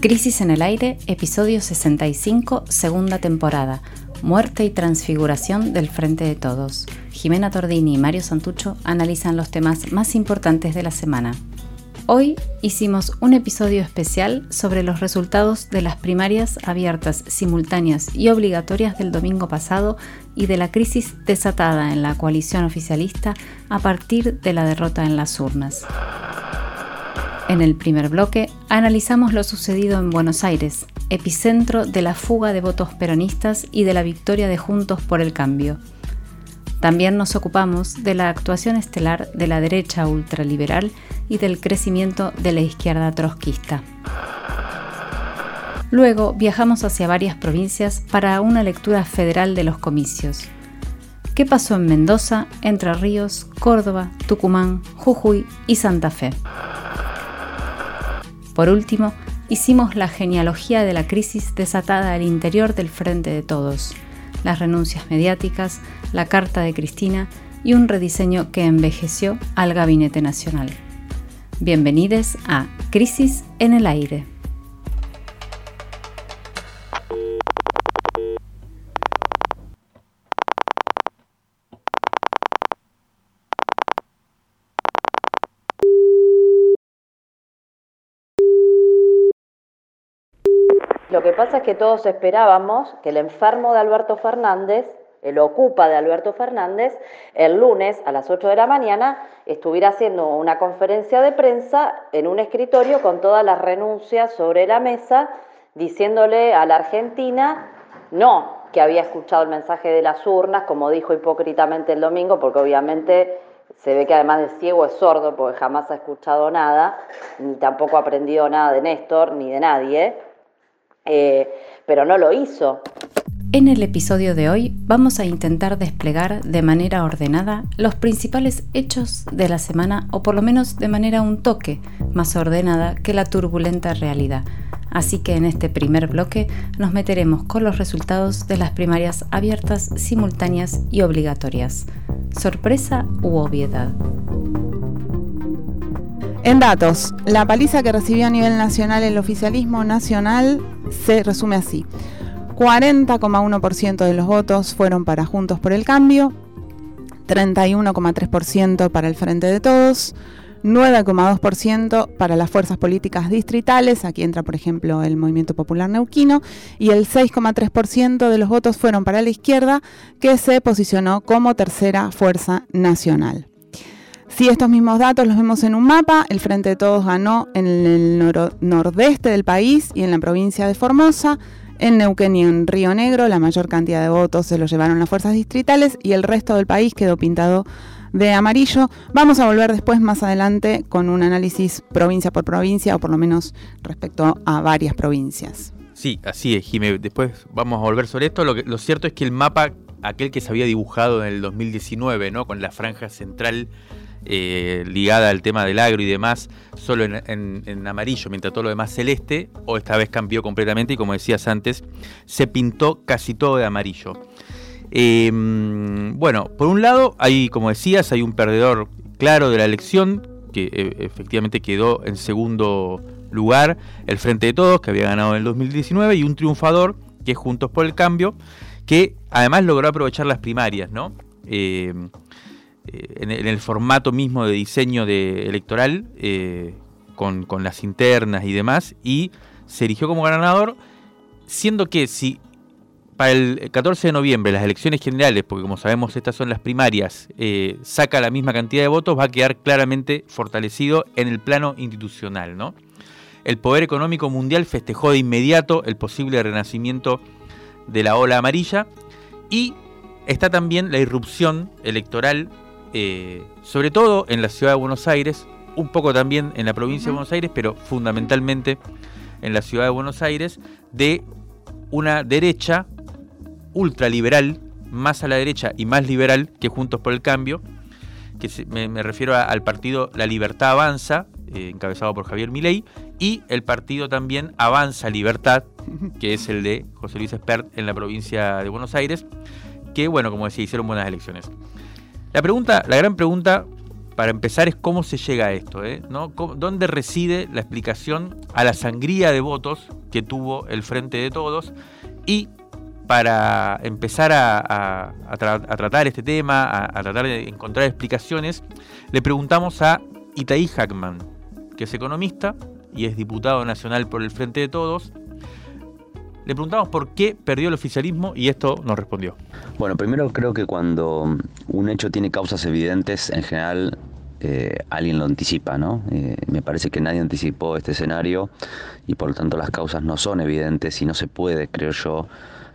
Crisis en el aire, episodio 65, segunda temporada. Muerte y transfiguración del Frente de Todos. Jimena Tordini y Mario Santucho analizan los temas más importantes de la semana. Hoy hicimos un episodio especial sobre los resultados de las primarias abiertas, simultáneas y obligatorias del domingo pasado y de la crisis desatada en la coalición oficialista a partir de la derrota en las urnas. En el primer bloque analizamos lo sucedido en Buenos Aires, epicentro de la fuga de votos peronistas y de la victoria de Juntos por el Cambio. También nos ocupamos de la actuación estelar de la derecha ultraliberal y del crecimiento de la izquierda trotskista. Luego viajamos hacia varias provincias para una lectura federal de los comicios. ¿Qué pasó en Mendoza, Entre Ríos, Córdoba, Tucumán, Jujuy y Santa Fe? Por último, hicimos la genealogía de la crisis desatada al interior del Frente de Todos las renuncias mediáticas, la carta de Cristina y un rediseño que envejeció al Gabinete Nacional. Bienvenidos a Crisis en el Aire. Lo que pasa es que todos esperábamos que el enfermo de Alberto Fernández, el ocupa de Alberto Fernández, el lunes a las 8 de la mañana estuviera haciendo una conferencia de prensa en un escritorio con todas las renuncias sobre la mesa, diciéndole a la Argentina no que había escuchado el mensaje de las urnas, como dijo hipócritamente el domingo, porque obviamente se ve que además de ciego es sordo, porque jamás ha escuchado nada, ni tampoco ha aprendido nada de Néstor, ni de nadie eh, pero no lo hizo. En el episodio de hoy vamos a intentar desplegar de manera ordenada los principales hechos de la semana o por lo menos de manera un toque más ordenada que la turbulenta realidad. Así que en este primer bloque nos meteremos con los resultados de las primarias abiertas, simultáneas y obligatorias. ¿Sorpresa u obviedad? En datos, la paliza que recibió a nivel nacional el oficialismo nacional se resume así. 40,1% de los votos fueron para Juntos por el Cambio, 31,3% para el Frente de Todos, 9,2% para las fuerzas políticas distritales, aquí entra por ejemplo el Movimiento Popular Neuquino, y el 6,3% de los votos fueron para la izquierda, que se posicionó como tercera fuerza nacional. Si estos mismos datos los vemos en un mapa, el Frente de Todos ganó en el nordeste del país y en la provincia de Formosa. En Neuquén y en Río Negro la mayor cantidad de votos se los llevaron las fuerzas distritales y el resto del país quedó pintado de amarillo. Vamos a volver después más adelante con un análisis provincia por provincia o por lo menos respecto a varias provincias. Sí, así es, Jimé. Después vamos a volver sobre esto. Lo, lo cierto es que el mapa, aquel que se había dibujado en el 2019, ¿no? con la franja central eh, ligada al tema del agro y demás, solo en, amarillo, mientras todo lo demás celeste, o esta vez cambió completamente y como decías antes, se pintó casi todo de amarillo. Em, bueno, por un lado, hay, como decías, hay un perdedor claro de la elección, que eh, efectivamente quedó en segundo lugar, el Frente de Todos, que había ganado en el 2019, y un triunfador, que es Juntos por el Cambio, que además logró aprovechar las primarias, ¿no? Eh, en, el formato mismo de diseño de electoral, eh, con, las internas y demás, y se eligió como ganador, siendo que si para el 14 de noviembre las elecciones generales, porque como sabemos estas son las primarias, eh, saca la misma cantidad de votos, va a quedar claramente fortalecido en el plano institucional. ¿no? El poder económico mundial festejó de inmediato el posible renacimiento de la ola amarilla y está también la irrupción electoral eh, sobre todo en la ciudad de Buenos Aires, un poco también en la provincia de Buenos Aires, pero fundamentalmente en la ciudad de Buenos Aires, de una derecha ultraliberal, más a la derecha y más liberal que Juntos por el Cambio, que me, refiero al partido La Libertad Avanza, eh, encabezado por Javier Milei, y el partido también Avanza Libertad, que es el de José Luis Espert en la provincia de Buenos Aires, que bueno, como decía, hicieron buenas elecciones. La pregunta, la gran pregunta para empezar es cómo se llega a esto, ¿eh? ¿no? ¿Dónde reside la explicación a la sangría de votos que tuvo el Frente de Todos? Y para empezar a, tratar este tema, a, tratar de encontrar explicaciones, le preguntamos a Itaí Hackman, que es economista y es diputado nacional por el Frente de Todos. Le preguntamos por qué perdió el oficialismo y esto nos respondió. Bueno, primero creo que cuando un hecho tiene causas evidentes, en general eh, alguien lo anticipa, ¿no? Eh, me parece que nadie anticipó este escenario y por lo tanto las causas no son evidentes y no se puede, creo yo,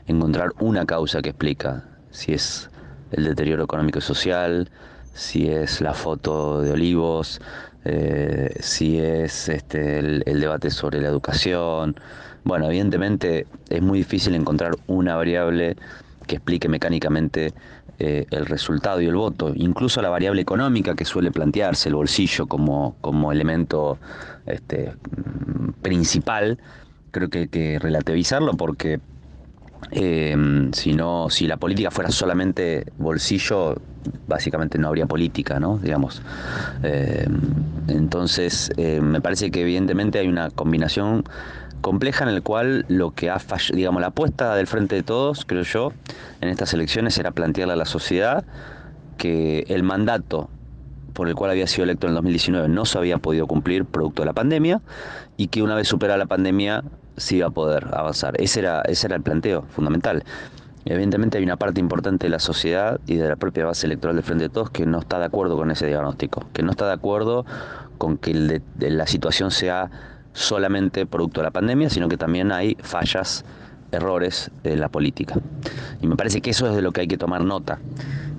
encontrar una causa que explica si es el deterioro económico y social, si es la foto de Olivos, eh, si es este, el, debate sobre la educación. Bueno, evidentemente es muy difícil encontrar una variable que explique mecánicamente eh, el resultado y el voto, incluso la variable económica que suele plantearse, el bolsillo como, como elemento este, principal, creo que hay que relativizarlo porque eh, si, no, si la política fuera solamente bolsillo, básicamente no habría política, ¿no? Digamos. Em, entonces, eh, me parece que evidentemente hay una combinación compleja en el cual lo que ha fallado, digamos, la apuesta del frente de todos, creo yo, en estas elecciones era plantearle a la sociedad que el mandato por el cual había sido electo en el 2019 no se había podido cumplir producto de la pandemia y que una vez superada la pandemia sí iba a poder avanzar. Ese era, ese era el planteo fundamental. Evidentemente hay una parte importante de la sociedad y de la propia base electoral de Frente de Todos que no está de acuerdo con ese diagnóstico, que no está de acuerdo con que la situación sea solamente producto de la pandemia, sino que también hay fallas, errores en la política. Y me parece que eso es de lo que hay que tomar nota.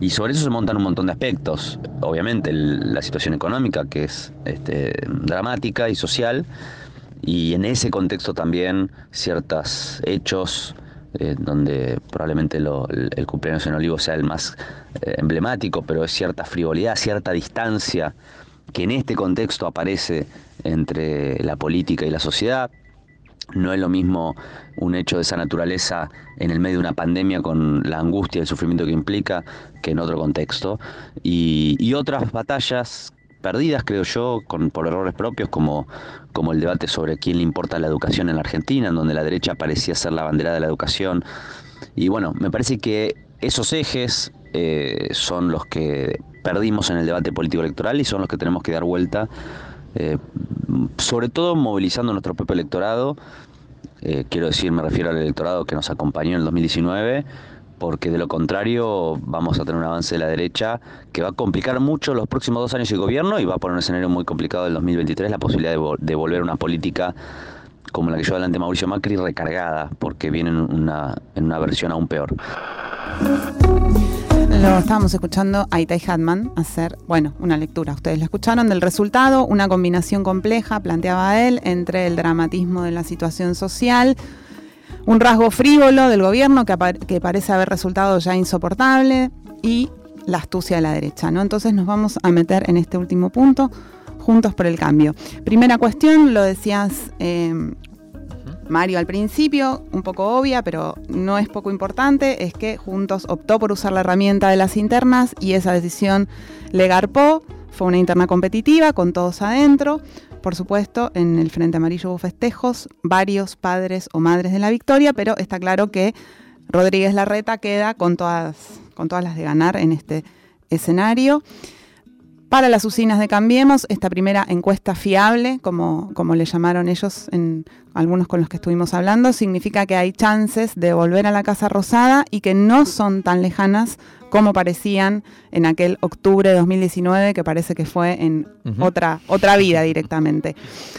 Y sobre eso se montan un montón de aspectos. Obviamente la situación económica, que es este, dramática y social, y en ese contexto también ciertos hechos eh, donde probablemente el, cumpleaños en Olivo sea el más eh, emblemático, pero es cierta frivolidad, cierta distancia que en este contexto aparece entre la política y la sociedad. No es lo mismo un hecho de esa naturaleza en el medio de una pandemia con la angustia y el sufrimiento que implica que en otro contexto. Y, otras batallas perdidas, creo yo, con, por errores propios, como, como el debate sobre quién le importa la educación en la Argentina, en donde la derecha parecía ser la bandera de la educación. Y bueno, me parece que esos ejes eh, son los que perdimos en el debate político electoral y son los que tenemos que dar vuelta, eh, sobre todo movilizando nuestro propio electorado. Eh, quiero decir, me refiero al electorado que nos acompañó en el 2019 porque de lo contrario vamos a tener un avance de la derecha que va a complicar mucho los próximos dos años de gobierno y va a poner un escenario muy complicado del 2023 la posibilidad de, volver a una política como la que lleva adelante Mauricio Macri recargada, porque viene en una, en una versión aún peor. Lo estábamos escuchando a Itai Hatman hacer, bueno, una lectura. Ustedes la escucharon del resultado, una combinación compleja, planteaba él, entre el dramatismo de la situación social, un rasgo frívolo del gobierno que, parece haber resultado ya insoportable y la astucia de la derecha. ¿no? Entonces nos vamos a meter en este último punto, juntos por el cambio. Primera cuestión, lo decías em, Mario al principio, un poco obvia, pero no es poco importante, es que Juntos optó por usar la herramienta de las internas y esa decisión le garpó. Fue una interna competitiva con todos adentro. Por supuesto, en el Frente Amarillo hubo festejos, varios padres o madres de la victoria, pero está claro que Rodríguez Larreta queda con todas, con todas las de ganar en este escenario. Para las usinas de Cambiemos, esta primera encuesta fiable, como, como le llamaron ellos en algunos con los que estuvimos hablando, significa que hay chances de volver a la Casa Rosada y que no son tan lejanas como parecían en aquel octubre de 2019, que parece que fue en otra, otra vida directamente.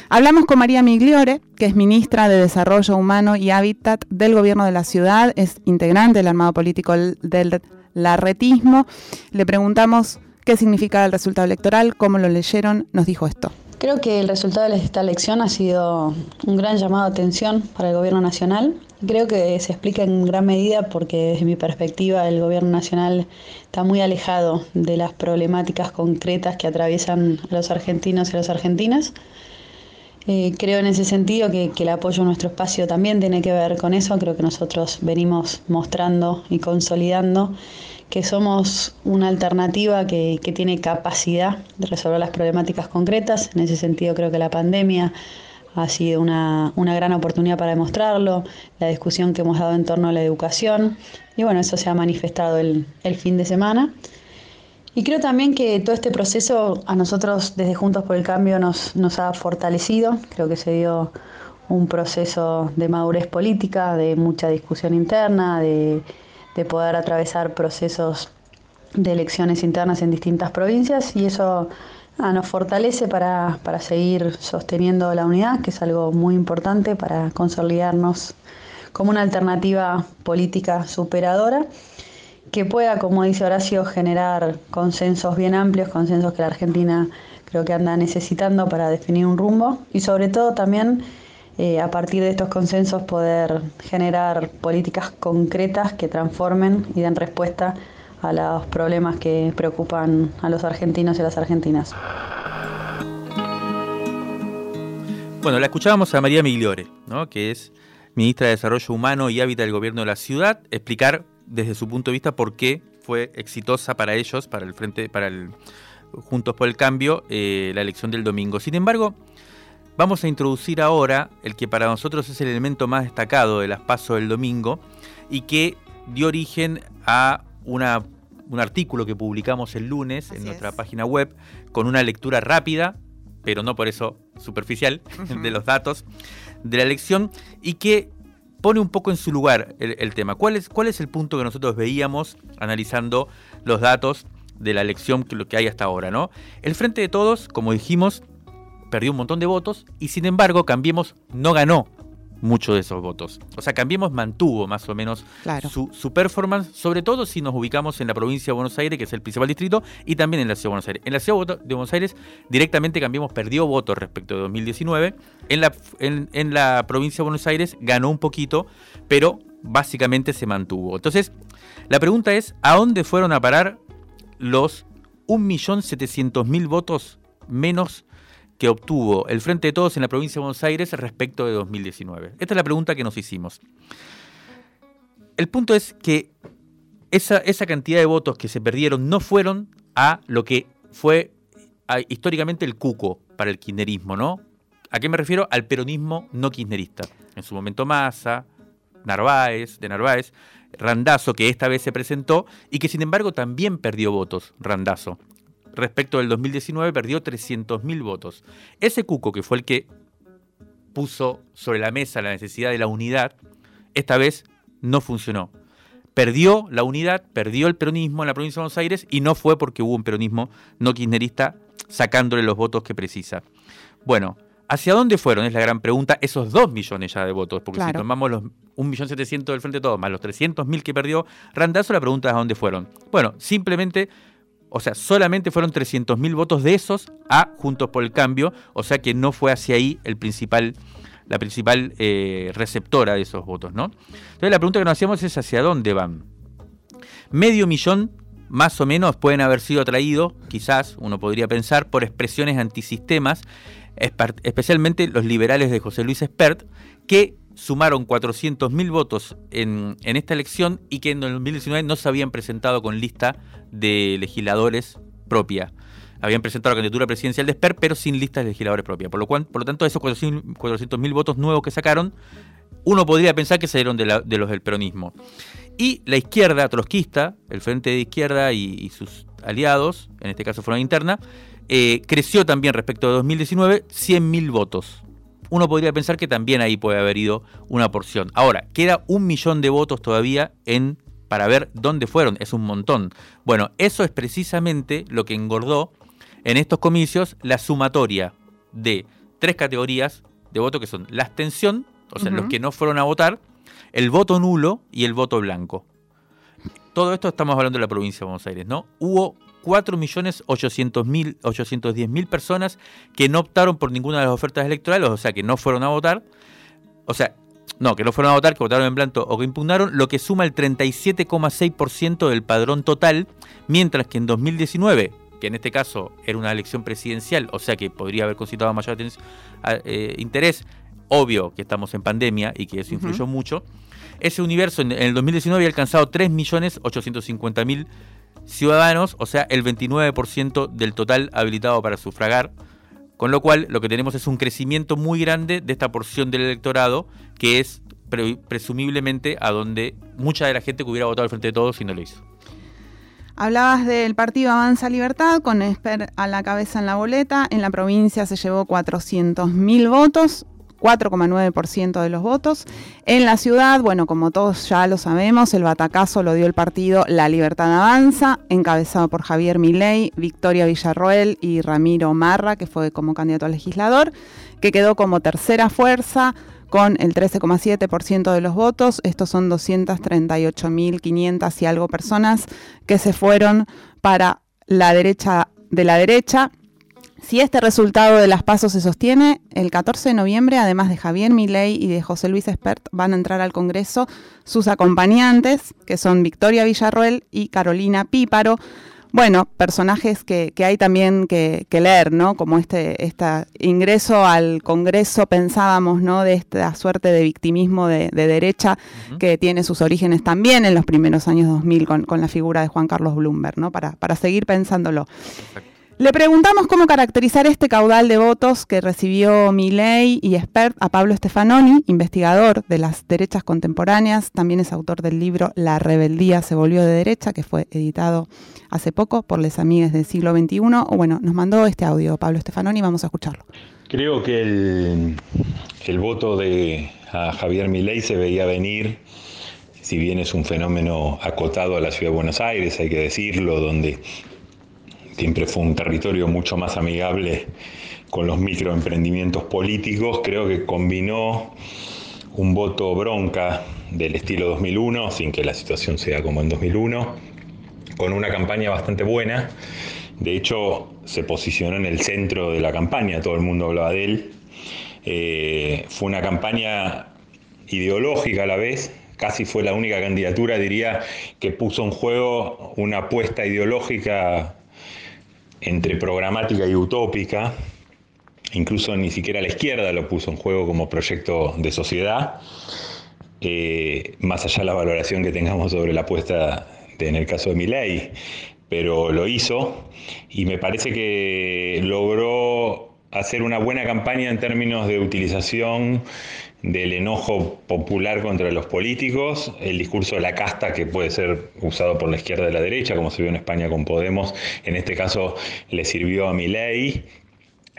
Hablamos con María Migliore, que es ministra de Desarrollo Humano y Hábitat del Gobierno de la Ciudad, es integrante del armado político del larretismo. Le preguntamos qué significa el resultado electoral, cómo lo leyeron, nos dijo esto. Creo que el resultado de esta elección ha sido un gran llamado de atención para el gobierno nacional. Creo que se explica en gran medida porque desde mi perspectiva el gobierno nacional está muy alejado de las problemáticas concretas que atraviesan a los argentinos y las argentinas. Eh, creo en ese sentido que, el apoyo a nuestro espacio también tiene que ver con eso. Creo que nosotros venimos mostrando y consolidando que somos una alternativa que, que tiene capacidad de resolver las problemáticas concretas. En ese sentido creo que la pandemia ha sido una, una, gran oportunidad para demostrarlo, la discusión que hemos dado en torno a la educación y bueno, eso se ha manifestado el, el fin de semana. Y creo también que todo este proceso a nosotros desde Juntos por el Cambio nos, nos ha fortalecido, creo que se dio un proceso de madurez política, de mucha discusión interna, de, de poder atravesar procesos de elecciones internas en distintas provincias y eso Ah, nos fortalece para, para seguir sosteniendo la unidad, que es algo muy importante para consolidarnos como una alternativa política superadora que pueda, como dice Horacio, generar consensos bien amplios, consensos que la Argentina creo que anda necesitando para definir un rumbo y sobre todo también eh, a partir de estos consensos poder generar políticas concretas que transformen y den respuesta a los problemas que preocupan a los argentinos y a las argentinas. Bueno, la escuchábamos a María Migliore, ¿no? que es ministra de Desarrollo Humano y Hábitat del Gobierno de la Ciudad, explicar desde su punto de vista por qué fue exitosa para ellos, para el Frente, para el Juntos por el Cambio, eh, la elección del domingo. Sin embargo, vamos a introducir ahora el que para nosotros es el elemento más destacado de las pasos del domingo y que dio origen a una, un artículo que publicamos el lunes en nuestra página web con una lectura rápida, pero no por eso superficial, de los datos de la elección y que pone un poco en su lugar el, tema. ¿Cuál es, ¿Cuál es el punto que nosotros veíamos analizando los datos de la elección que, lo que hay hasta ahora? ¿no? El Frente de Todos, como dijimos, perdió un montón de votos y sin embargo Cambiemos no ganó muchos de esos votos. O sea, Cambiemos mantuvo más o menos su, performance, sobre todo si nos ubicamos en la provincia de Buenos Aires, que es el principal distrito, y también en la ciudad de Buenos Aires. En la ciudad de Buenos Aires directamente Cambiemos perdió votos respecto de 2019. En la, en, la provincia de Buenos Aires ganó un poquito, pero básicamente se mantuvo. Entonces, la pregunta es, ¿a dónde fueron a parar los 1.700.000 votos menos que obtuvo el Frente de Todos en la provincia de Buenos Aires respecto de 2019? Esta es la pregunta que nos hicimos. El punto es que esa, esa cantidad de votos que se perdieron no fueron a lo que fue históricamente el cuco para el kirchnerismo, ¿no? ¿A qué me refiero? Al peronismo no kirchnerista. En su momento Massa, Narváez, de Narváez, Randazo, que esta vez se presentó y que sin embargo también perdió votos, Randazo respecto del 2019 perdió 300.000 votos. Ese cuco que fue el que puso sobre la mesa la necesidad de la unidad, esta vez no funcionó. Perdió la unidad, perdió el peronismo en la provincia de Buenos Aires y no fue porque hubo un peronismo no kirchnerista sacándole los votos que precisa. Bueno, ¿hacia dónde fueron? Es la gran pregunta, esos 2 millones ya de votos, porque si tomamos los 1.700.000 del Frente de Todos más los 300.000 que perdió Randazo, la pregunta es a dónde fueron. Bueno, simplemente o sea, solamente fueron 300.000 votos de esos a Juntos por el Cambio, o sea que no fue hacia ahí la principal eh, receptora de esos votos, ¿no? Entonces la pregunta que nos hacíamos es hacia dónde van. Medio millón más o menos pueden haber sido atraídos, quizás uno podría pensar, por expresiones antisistemas, especialmente los liberales de José Luis Espert, que sumaron 400.000 votos en, esta elección y que en 2019 no se habían presentado con lista de legisladores propia. Habían presentado la candidatura presidencial de SPER, pero sin lista de legisladores propia. Por lo, cual, por lo tanto, esos 400.000 votos nuevos que sacaron, uno podría pensar que salieron de, de, los del peronismo. Y la izquierda trotskista, el Frente de Izquierda y, sus aliados, en este caso fueron interna, eh, creció también respecto de 2019 100.000 votos uno podría pensar que también ahí puede haber ido una porción. Ahora, queda un millón de votos todavía en para ver dónde fueron, es un montón. Bueno, eso es precisamente lo que engordó en estos comicios la sumatoria de tres categorías de voto que son la abstención, o sea, los que no fueron a votar, el voto nulo y el voto blanco. Todo esto estamos hablando de la provincia de Buenos Aires, ¿no? Hubo 4.810.000 personas que no optaron por ninguna de las ofertas electorales, o sea, que no fueron a votar. O sea, no, que no fueron a votar, que votaron en blanco o que impugnaron, lo que suma el 37,6% del padrón total, mientras que en 2019, que en este caso era una elección presidencial, o sea que podría haber concitado mayor eh, interés, obvio que estamos en pandemia y que eso influyó mucho, ese universo en, el 2019 había alcanzado 3.850.000 ciudadanos, o sea, el 29% del total habilitado para sufragar. Con lo cual, lo que tenemos es un crecimiento muy grande de esta porción del electorado, que es presumiblemente a donde mucha de la gente que hubiera votado al frente de todos y no lo hizo. Hablabas del partido Avanza Libertad con Esper a la cabeza en la boleta. En la provincia se llevó 400.000 votos. 4,9% de los votos. En la ciudad, bueno, como todos ya lo sabemos, el batacazo lo dio el partido La Libertad Avanza, encabezado por Javier Milei, Victoria Villarroel y Ramiro Marra, que fue como candidato a legislador, que quedó como tercera fuerza con el 13,7% de los votos. Estos son 238.500 y algo personas que se fueron para la derecha de la derecha si este resultado de las pasos se sostiene, el 14 de noviembre, además de Javier Milei y de José Luis Espert, van a entrar al Congreso sus acompañantes, que son Victoria Villarroel y Carolina Píparo. Bueno, personajes que, hay también que, leer, ¿no? Como este, este ingreso al Congreso, pensábamos, ¿no? De esta suerte de victimismo de, derecha que tiene sus orígenes también en los primeros años 2000 con, con la figura de Juan Carlos Bloomberg, ¿no? Para, para seguir pensándolo. Le preguntamos cómo caracterizar este caudal de votos que recibió Milei y expert a Pablo Stefanoni, investigador de las derechas contemporáneas, también es autor del libro La rebeldía se volvió de derecha, que fue editado hace poco por Les Amigues del siglo XXI. Bueno, nos mandó este audio Pablo Stefanoni, vamos a escucharlo. Creo que el, voto de Javier Milei se veía venir si bien es un fenómeno acotado a la ciudad de Buenos Aires, hay que decirlo, donde siempre fue un territorio mucho más amigable con los microemprendimientos políticos, creo que combinó un voto bronca del estilo 2001, sin que la situación sea como en 2001, con una campaña bastante buena. De hecho, se posicionó en el centro de la campaña, todo el mundo hablaba de él. Eh, fue una campaña ideológica a la vez, casi fue la única candidatura, diría, que puso en juego una apuesta ideológica entre programática y utópica, incluso ni siquiera la izquierda lo puso en juego como proyecto de sociedad, eh, más allá de la valoración que tengamos sobre la apuesta en el caso de Milei, pero lo hizo y me parece que logró hacer una buena campaña en términos de utilización del enojo popular contra los políticos, el discurso de la casta que puede ser usado por la izquierda y la derecha, como se vio en España con Podemos, en este caso le sirvió a Milei,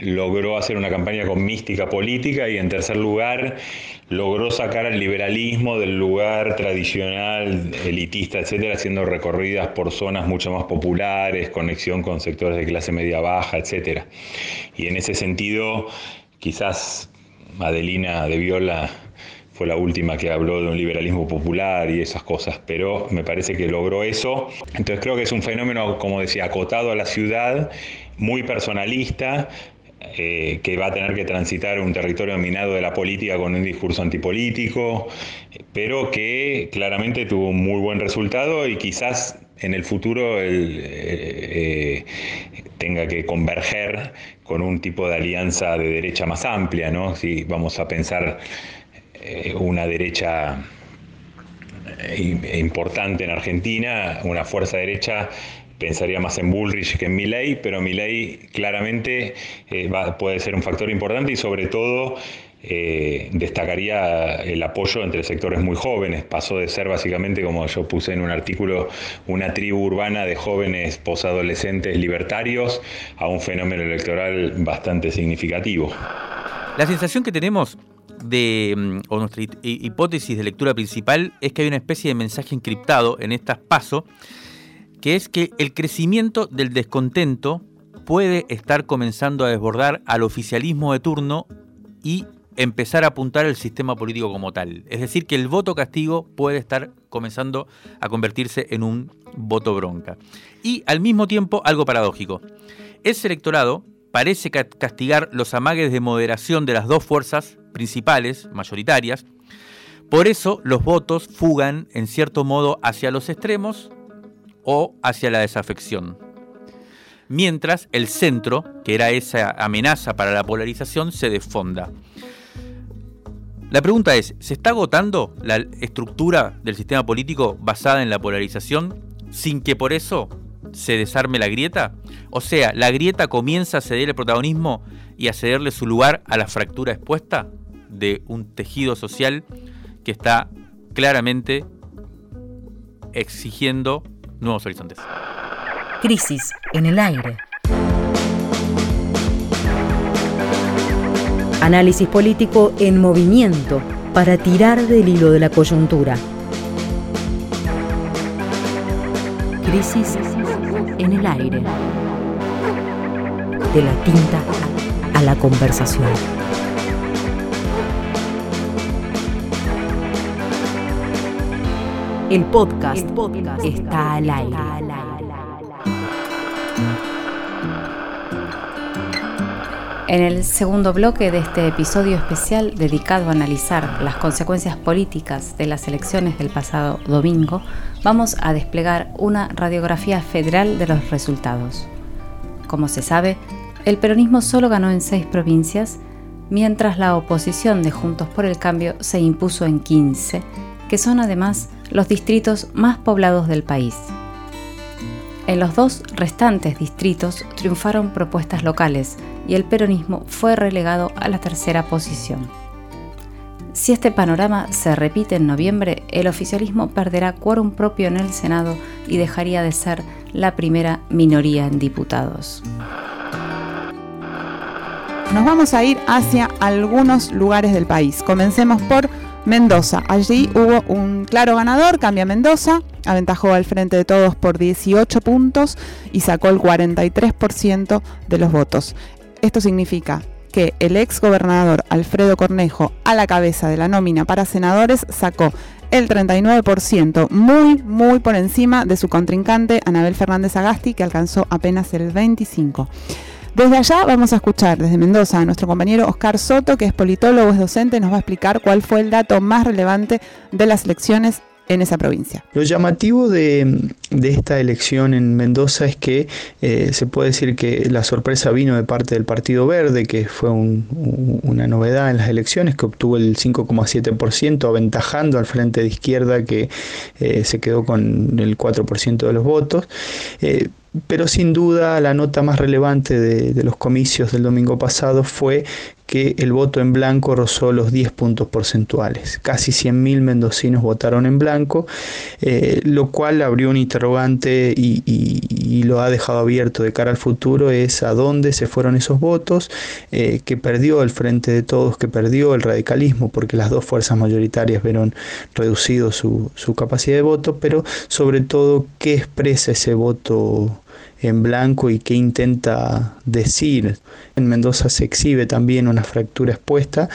logró hacer una campaña con mística política y en tercer lugar logró sacar al liberalismo del lugar tradicional, elitista, etcétera, haciendo recorridas por zonas mucho más populares, conexión con sectores de clase media baja, etcétera. Y en ese sentido, quizás Adelina de Viola fue la última que habló de un liberalismo popular y esas cosas, pero me parece que logró eso. Entonces creo que es un fenómeno, como decía, acotado a la ciudad, muy personalista, eh, que va a tener que transitar un territorio minado de la política con un discurso antipolítico, pero que claramente tuvo un muy buen resultado y quizás en el futuro eh, eh, tenga que converger con un tipo de alianza de derecha más amplia, ¿no? Si vamos a pensar eh, una derecha importante en Argentina, una fuerza derecha pensaría más en Bullrich que en Milley, pero Milley claramente puede ser un factor importante y sobre todo eh, destacaría el apoyo entre sectores muy jóvenes. Pasó de ser básicamente, como yo puse en un artículo, una tribu urbana de jóvenes posadolescentes libertarios a un fenómeno electoral bastante significativo. La sensación que tenemos de, mm, o nuestra hipótesis de lectura principal es que hay una especie de mensaje encriptado en estas pasos, que es que el crecimiento del descontento puede estar comenzando a desbordar al oficialismo de turno y empezar a apuntar el sistema político como tal. Es decir, que el voto castigo puede estar comenzando a convertirse en un voto bronca. Y al mismo tiempo, algo paradójico. Ese electorado parece castigar los amagues de moderación de las dos fuerzas principales, mayoritarias. Por eso los votos fugan, en cierto modo, hacia los extremos o hacia la desafección. mientras el centro, que era esa amenaza para la polarización, se desfonda. La pregunta es, ¿se está agotando la estructura del sistema político basada en la polarización sin que por eso se desarme la grieta? O sea, ¿la grieta comienza a ceder el protagonismo y a cederle su lugar a la fractura expuesta de un tejido social que está claramente exigiendo nuevos horizontes? Crisis en el aire. Análisis político en movimiento para tirar del hilo de la coyuntura. Crisis en el aire. De la tinta a la conversación. El podcast, está al aire. En el segundo bloque de este episodio especial dedicado a analizar las consecuencias políticas de las elecciones del pasado domingo, vamos a desplegar una radiografía federal de los resultados. Como se sabe, el peronismo solo ganó en seis provincias, mientras la oposición de Juntos por el Cambio se impuso en 15, que son además los distritos más poblados del país. En los dos restantes distritos triunfaron propuestas locales y el peronismo fue relegado a la tercera posición. Si este panorama se repite en noviembre, el oficialismo perderá quórum propio en el Senado y dejaría de ser la primera minoría en diputados. Nos vamos a ir hacia algunos lugares del país. Comencemos por Mendoza. Allí hubo un claro ganador, Cambia Mendoza, aventajó al frente de todos por 18 puntos y sacó el 43% de los votos. Esto significa que el ex gobernador Alfredo Cornejo, a la cabeza de la nómina para senadores, sacó el 39%, muy, muy por encima de su contrincante Anabel Fernández Agasti, que alcanzó apenas el 25%. Desde allá vamos a escuchar desde Mendoza a nuestro compañero Oscar Soto, que es politólogo, es docente, nos va a explicar cuál fue el dato más relevante de las elecciones en esa provincia. Lo llamativo de, esta elección en Mendoza es que eh, se puede decir que la sorpresa vino de parte del Partido Verde, que fue una novedad en las elecciones, que obtuvo el 5,7%, aventajando al frente de izquierda que eh, se quedó con el 4% de los votos. Eh, pero sin duda la nota más relevante de, los comicios del domingo pasado fue que el voto en blanco rozó los 10 puntos porcentuales. Casi 100.000 mendocinos votaron en blanco, eh, lo cual abrió un interrogante y, lo ha dejado abierto de cara al futuro, es a dónde se fueron esos votos, eh, que perdió el Frente de Todos, que perdió el radicalismo, porque las dos fuerzas mayoritarias vieron reducido su, su capacidad de voto, pero sobre todo qué expresa ese voto en blanco y qué intenta decir. En Mendoza se exhibe también una fractura expuesta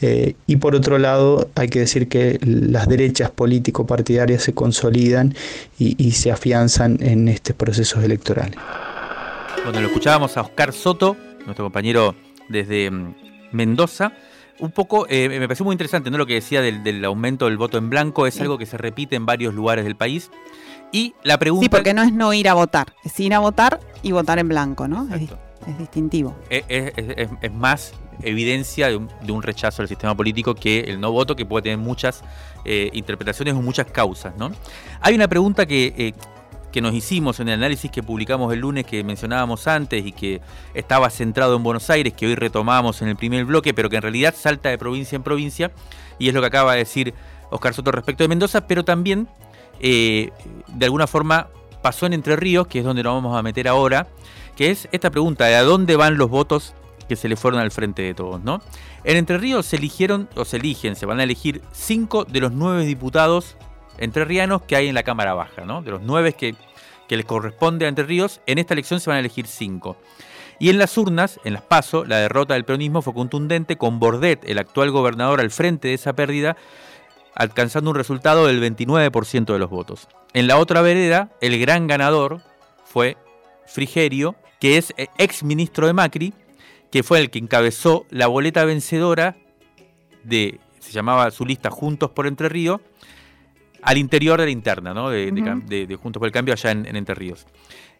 eh, y por otro lado hay que decir que las derechas político-partidarias se consolidan y, se afianzan en estos procesos electorales. Bueno, lo escuchábamos a Oscar Soto, nuestro compañero desde mm, Mendoza. Un poco, eh, me pareció muy interesante, ¿no? Lo que decía del, del, aumento del voto en blanco es algo que se repite en varios lugares del país. Y la pregunta. Sí, porque no es no ir a votar, es ir a votar y votar en blanco, ¿no? Es, distintivo. Es, más evidencia de un, rechazo al sistema político que el no voto, que puede tener muchas eh, interpretaciones o muchas causas, ¿no? Hay una pregunta que. Eh, que nos hicimos en el análisis que publicamos el lunes que mencionábamos antes y que estaba centrado en Buenos Aires, que hoy retomamos en el primer bloque, pero que en realidad salta de provincia en provincia, y es lo que acaba de decir Oscar Soto respecto de Mendoza, pero también eh, de alguna forma pasó en Entre Ríos, que es donde nos vamos a meter ahora, que es esta pregunta de a dónde van los votos que se le fueron al frente de todos, ¿no? En Entre Ríos se eligieron, o se eligen, se van a elegir cinco de los nueve diputados entrerrianos que hay en la Cámara Baja, ¿no? De los nueve que, que les corresponde a Entre Ríos, en esta elección se van a elegir cinco. Y en las urnas, en las PASO, la derrota del peronismo fue contundente, con Bordet, el actual gobernador, al frente de esa pérdida, alcanzando un resultado del 29% de los votos. En la otra vereda, el gran ganador fue Frigerio, que es eh, ex ministro de Macri, que fue el que encabezó la boleta vencedora de, se llamaba su lista Juntos por Entre Ríos, al interior de la interna, ¿no? De, Juntos por el Cambio allá en, Entre Ríos.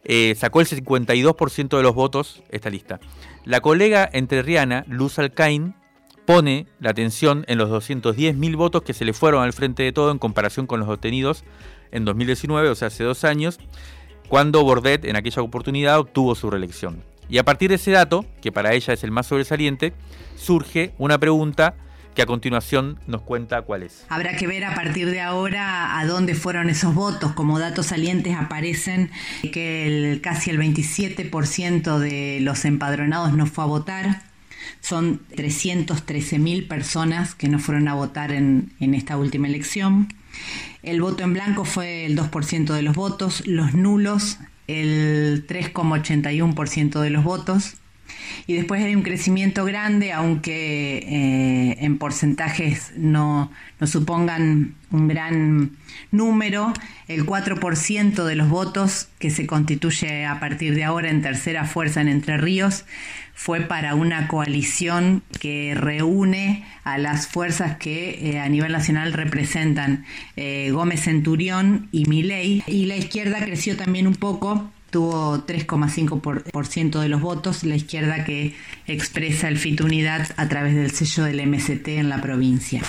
Eh, sacó el 52% de los votos esta lista. La colega entrerriana, Luz Alcaín, pone la atención en los 210.000 votos que se le fueron al frente de todo en comparación con los obtenidos en 2019, o sea, hace dos años, cuando Bordet en aquella oportunidad obtuvo su reelección. Y a partir de ese dato, que para ella es el más sobresaliente, surge una pregunta que a continuación nos cuenta cuál es. Habrá que ver a partir de ahora a dónde fueron esos votos. Como datos salientes aparecen que casi el 27% de los empadronados no fue a votar. Son 313 mil personas que no fueron a votar en, en esta última elección. El voto en blanco fue el 2% de los votos, los nulos el 3,81% de los votos y después hay un crecimiento grande, aunque eh, en porcentajes no, no, supongan un gran número, el 4% de los votos que se constituye a partir de ahora en tercera fuerza en Entre Ríos fue para una coalición que reúne a las fuerzas que eh, a nivel nacional representan eh, Gómez Centurión y Milei. Y la izquierda creció también un poco tuvo 3,5% de los votos, la izquierda que expresa el FIT Unidad a través del sello del MST en la provincia.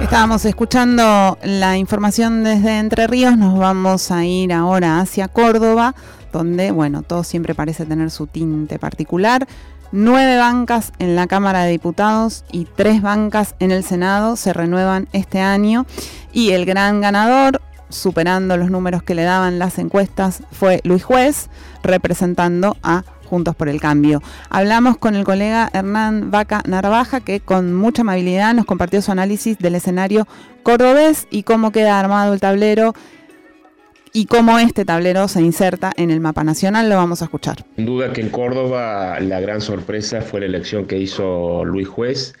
Estábamos escuchando la información desde Entre Ríos, nos vamos a ir ahora hacia Córdoba, donde, bueno, todo siempre parece tener su tinte particular. Nueve bancas en la Cámara de Diputados y tres bancas en el Senado se renuevan este año y el gran ganador superando los números que le daban las encuestas, fue Luis Juez, representando a Juntos por el Cambio. Hablamos con el colega Hernán Vaca Narvaja, que con mucha amabilidad nos compartió su análisis del escenario cordobés y cómo queda armado el tablero y cómo este tablero se inserta en el mapa nacional. Lo vamos a escuchar. Sin duda que en Córdoba la gran sorpresa fue la elección que hizo Luis Juez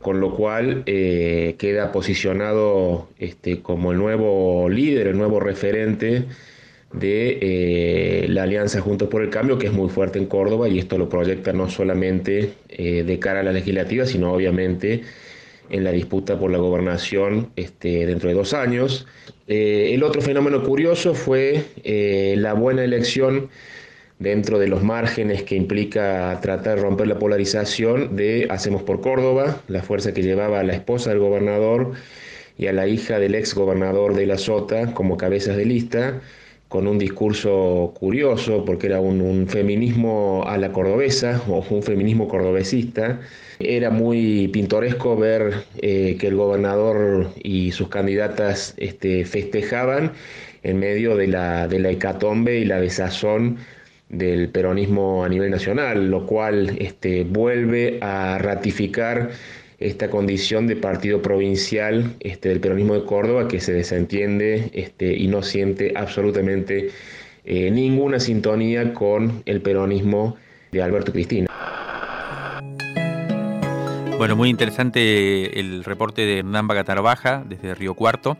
con lo cual eh, queda posicionado este, como el nuevo líder, el nuevo referente de eh, la Alianza Juntos por el Cambio, que es muy fuerte en Córdoba y esto lo proyecta no solamente eh, de cara a la legislativa, sino obviamente en la disputa por la gobernación este, dentro de dos años. el otro fenómeno curioso fue la buena elección dentro de los márgenes que implica tratar de romper la polarización de Hacemos por Córdoba, la fuerza que llevaba a la esposa del gobernador y a la hija del ex gobernador de La Sota como cabezas de lista, con un discurso curioso, porque era un, feminismo a la cordobesa o un feminismo cordobesista. Era muy pintoresco ver eh, que el gobernador y sus candidatas este, festejaban en medio de la, de la hecatombe y la desazón del peronismo a nivel nacional, lo cual este, vuelve a ratificar esta condición de partido provincial este, del peronismo de Córdoba que se desentiende este, y no siente absolutamente eh, ninguna sintonía con el peronismo de Alberto Cristina. Bueno, muy interesante el reporte de Hernán Baja desde Río Cuarto.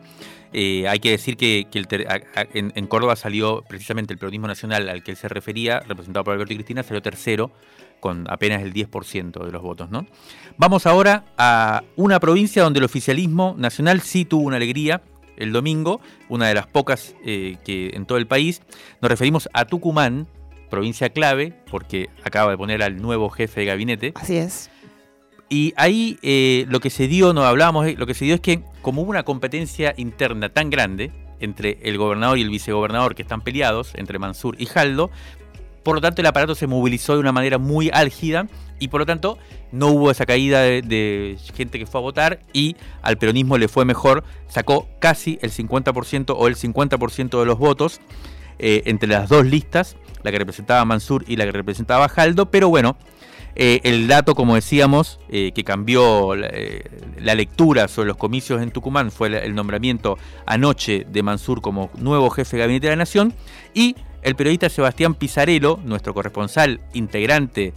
Eh, hay que decir que, en, Córdoba salió precisamente el peronismo nacional al que él se refería, representado por Alberto y Cristina, salió tercero con apenas el 10% de los votos. Vamos ahora a una provincia donde el oficialismo nacional sí tuvo una alegría el domingo, una de las pocas eh, que en todo el país. Nos referimos a Tucumán, provincia clave, porque acaba de poner al nuevo jefe de gabinete. Así es. Y ahí eh, lo que se dio, no hablábamos, lo que se dio es que como hubo una competencia interna tan grande entre el gobernador y el vicegobernador que están peleados, entre Mansur y Jaldo, por lo tanto el aparato se movilizó de una manera muy álgida y por lo tanto no hubo esa caída de, gente que fue a votar y al peronismo le fue mejor, sacó casi el 50% o el 50% de los votos eh, entre las dos listas, la que representaba Mansur y la que representaba Jaldo, pero bueno, eh, el dato, como decíamos, eh, que cambió eh, la, lectura sobre los comicios en Tucumán fue el, nombramiento anoche de Mansur como nuevo jefe de gabinete de la Nación y el periodista Sebastián Pizarello, nuestro corresponsal integrante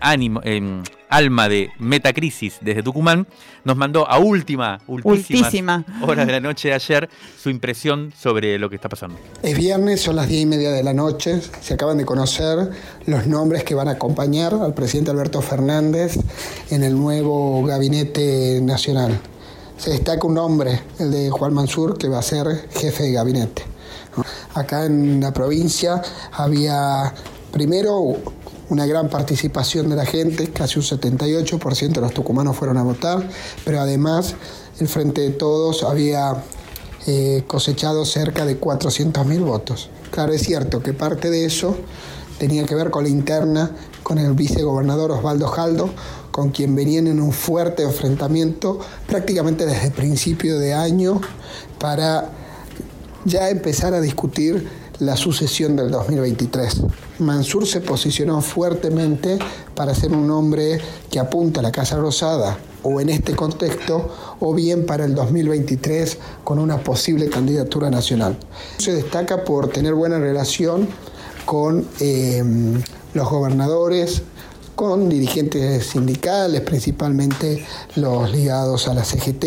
ánimo, em, alma de Metacrisis desde Tucumán, nos mandó a última, ultísima hora de la noche de ayer su impresión sobre lo que está pasando. Es viernes, son las diez y media de la noche, se acaban de conocer los nombres que van a acompañar al presidente Alberto Fernández en el nuevo gabinete nacional. se destaca un nombre, el de Juan Mansur, que va a ser jefe de gabinete. Acá en la provincia había primero una gran participación de la gente, casi un 78% de los tucumanos fueron a votar, pero además el Frente de Todos había eh, cosechado cerca de 400.000 votos. Claro, es cierto que parte de eso tenía que ver con la interna con el vicegobernador Osvaldo Jaldo, con quien venían en un fuerte enfrentamiento prácticamente desde principio de año para ya empezar a discutir la sucesión del 2023. Mansur se posicionó fuertemente para ser un hombre que apunta a la Casa Rosada o en este contexto o bien para el 2023 con una posible candidatura nacional. Se destaca por tener buena relación con eh, los gobernadores, con dirigentes sindicales, principalmente los ligados a la CGT,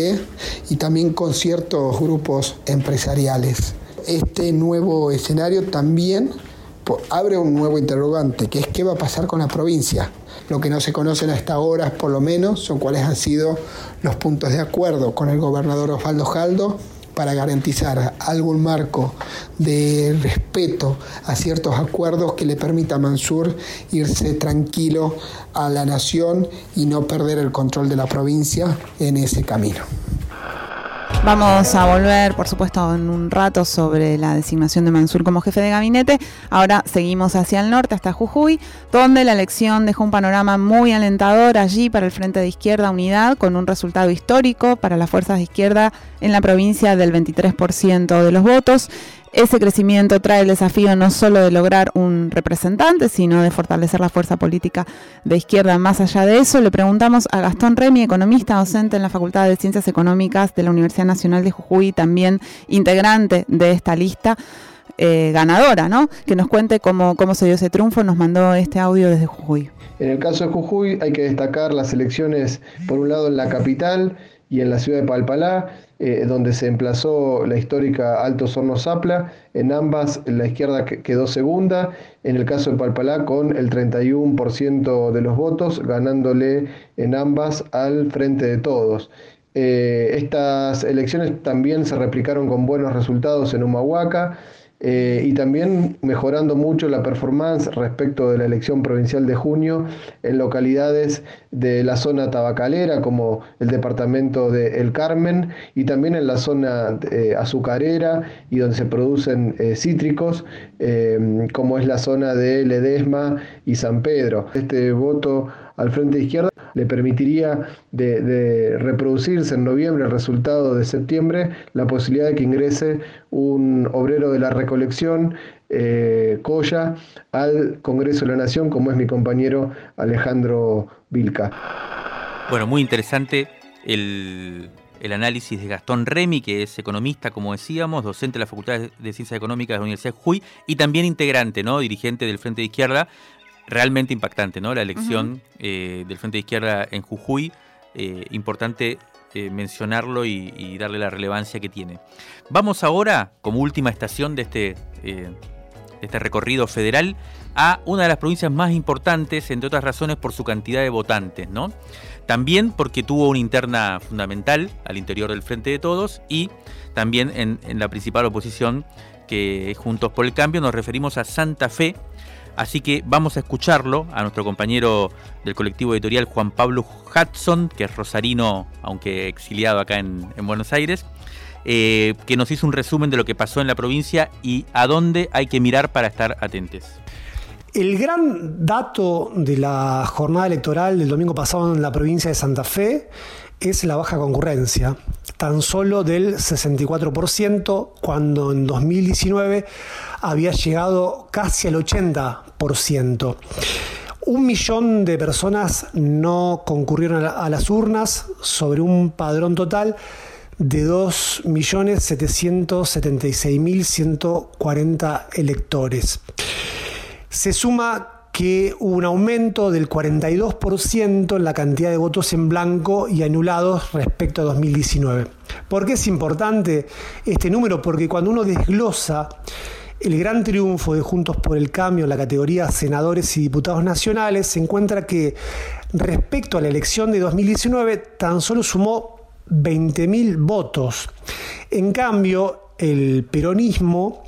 y también con ciertos grupos empresariales. Este nuevo escenario también abre un nuevo interrogante, que es qué va a pasar con la provincia. Lo que no se conocen hasta ahora, por lo menos, son cuáles han sido los puntos de acuerdo con el gobernador Osvaldo Jaldo para garantizar algún marco de respeto a ciertos acuerdos que le permita a Mansur irse tranquilo a la nación y no perder el control de la provincia en ese camino. Vamos a volver, por supuesto, en un rato sobre la designación de Mansur como jefe de gabinete. Ahora seguimos hacia el norte, hasta Jujuy, donde la elección dejó un panorama muy alentador allí para el Frente de Izquierda Unidad, con un resultado histórico para las fuerzas de izquierda en la provincia del 23% de los votos. Ese crecimiento trae el desafío no solo de lograr un representante, sino de fortalecer la fuerza política de izquierda. Más allá de eso, le preguntamos a Gastón Remy, economista docente en la Facultad de Ciencias Económicas de la Universidad Nacional de Jujuy, también integrante de esta lista. Eh, ganadora, ¿no? Que nos cuente cómo, cómo se dio ese triunfo. Nos mandó este audio desde Jujuy. En el caso de Jujuy hay que destacar las elecciones, por un lado en la capital y en la ciudad de Palpalá, eh, donde se emplazó la histórica Alto Hornos Zapla. En ambas la izquierda quedó segunda, en el caso de Palpalá con el 31% de los votos, ganándole en ambas al Frente de Todos. Eh, estas elecciones también se replicaron con buenos resultados en Humahuaca. Eh, y también mejorando mucho la performance respecto de la elección provincial de junio en localidades de la zona tabacalera como el departamento de El Carmen y también en la zona eh, azucarera y donde se producen eh, cítricos como es la zona de Ledesma y San Pedro. Este voto al Frente Izquierda le permitiría de, reproducirse en noviembre el resultado de septiembre, la posibilidad de que ingrese un obrero de la recolección, eh, Coya, al Congreso de la Nación, como es mi compañero Alejandro Vilca. Bueno, muy interesante el, el análisis de Gastón Remy, que es economista, como decíamos, docente de la Facultad de Ciencias Económicas de la Universidad de Jujuy y también integrante, ¿no? dirigente del Frente de Izquierda, realmente impactante, ¿no? La elección eh, del Frente de Izquierda en Jujuy, eh, importante eh, mencionarlo y, darle la relevancia que tiene. Vamos ahora, como última estación de este, este recorrido federal, a una de las provincias más importantes, entre otras razones por su cantidad de votantes, ¿no? También porque tuvo una interna fundamental al interior del Frente de Todos y también en, en la principal oposición que es Juntos por el Cambio, nos referimos a Santa Fe, Así que vamos a escucharlo a nuestro compañero del colectivo editorial Juan Pablo Hudson, que es rosarino, aunque exiliado acá en, Buenos Aires, eh, que nos hizo un resumen de lo que pasó en la provincia y a dónde hay que mirar para estar atentos. El gran dato de la jornada electoral del domingo pasado en la provincia de Santa Fe es la baja concurrencia, tan solo del 64%, cuando en 2019 había llegado casi al 80%. Un millón de personas no concurrieron a, las urnas sobre un padrón total de 2.776.140 electores. Se suma que hubo un aumento del 42% en la cantidad de votos en blanco y anulados respecto a 2019. ¿Por qué es importante este número? Porque cuando uno desglosa el gran triunfo de Juntos por el Cambio en la categoría senadores y diputados nacionales, se encuentra que respecto a la elección de 2019 tan solo sumó 20.000 votos. En cambio, el peronismo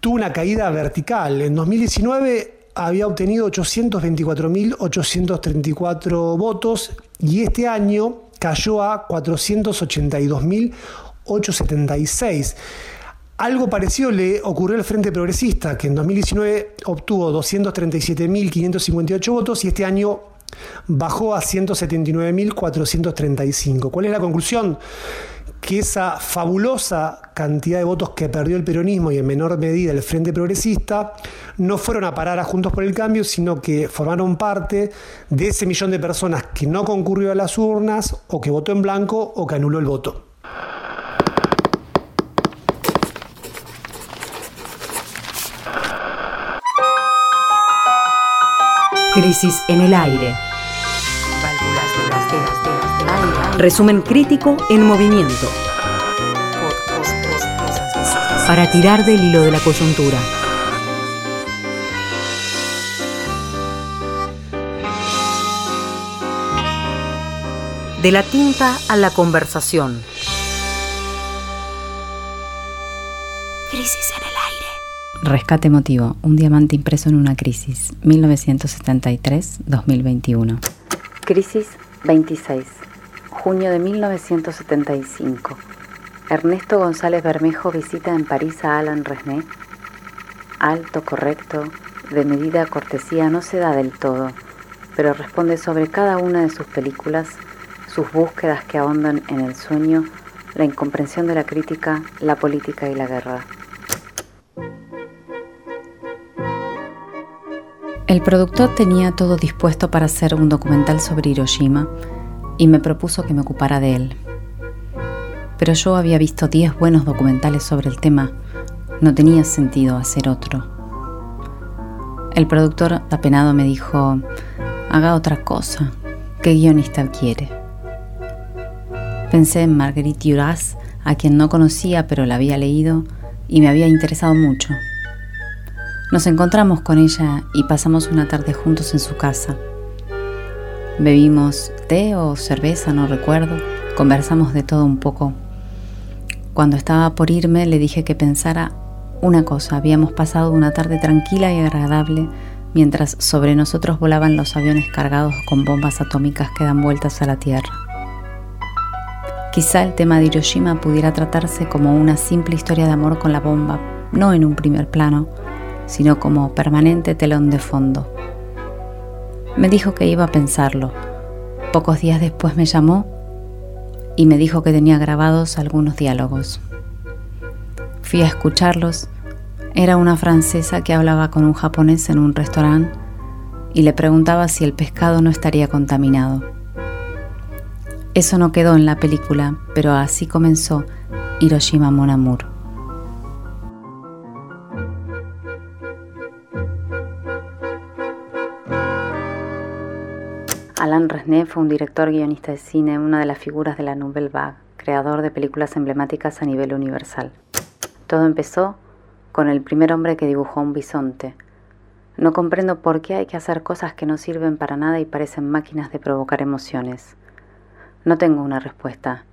tuvo una caída vertical. En 2019 había obtenido 824.834 votos y este año cayó a 482.876. Algo parecido le ocurrió al Frente Progresista, que en 2019 obtuvo 237.558 votos y este año bajó a 179.435. ¿Cuál es la conclusión? Que esa fabulosa cantidad de votos que perdió el peronismo y en menor medida el Frente Progresista no fueron a parar a Juntos por el Cambio, sino que formaron parte de ese millón de personas que no concurrió a las urnas o que votó en blanco o que anuló el voto. Crisis en el aire. Resumen crítico en movimiento. Para tirar del hilo de la coyuntura. De la tinta a la conversación. Crisis en el aire. Rescate emotivo, un diamante impreso en una crisis, 1973-2021. Crisis 26 junio de 1975. Ernesto González Bermejo visita en París a Alan Resné. Alto, correcto, de medida cortesía no se da del todo, pero responde sobre cada una de sus películas, sus búsquedas que ahondan en el sueño, la incomprensión de la crítica, la política y la guerra. El productor tenía todo dispuesto para hacer un documental sobre Hiroshima, y me propuso que me ocupara de él. Pero yo había visto 10 buenos documentales sobre el tema, no tenía sentido hacer otro. El productor apenado me dijo, haga otra cosa, ¿qué guionista quiere? Pensé en Marguerite Duras, a quien no conocía pero la había leído y me había interesado mucho. Nos encontramos con ella y pasamos una tarde juntos en su casa. Bebimos té o cerveza, no recuerdo. Conversamos de todo un poco. Cuando estaba por irme le dije que pensara una cosa. Habíamos pasado una tarde tranquila y agradable mientras sobre nosotros volaban los aviones cargados con bombas atómicas que dan vueltas a la Tierra. Quizá el tema de Hiroshima pudiera tratarse como una simple historia de amor con la bomba, no en un primer plano, sino como permanente telón de fondo. Me dijo que iba a pensarlo. Pocos días después me llamó y me dijo que tenía grabados algunos diálogos. Fui a escucharlos. Era una francesa que hablaba con un japonés en un restaurante y le preguntaba si el pescado no estaría contaminado. Eso no quedó en la película, pero así comenzó Hiroshima Mon Amour. Alain Resnais fue un director guionista de cine, una de las figuras de la Nouvelle Vague, creador de películas emblemáticas a nivel universal. Todo empezó con el primer hombre que dibujó un bisonte. No comprendo por qué hay que hacer cosas que no sirven para nada y parecen máquinas de provocar emociones. No tengo una respuesta.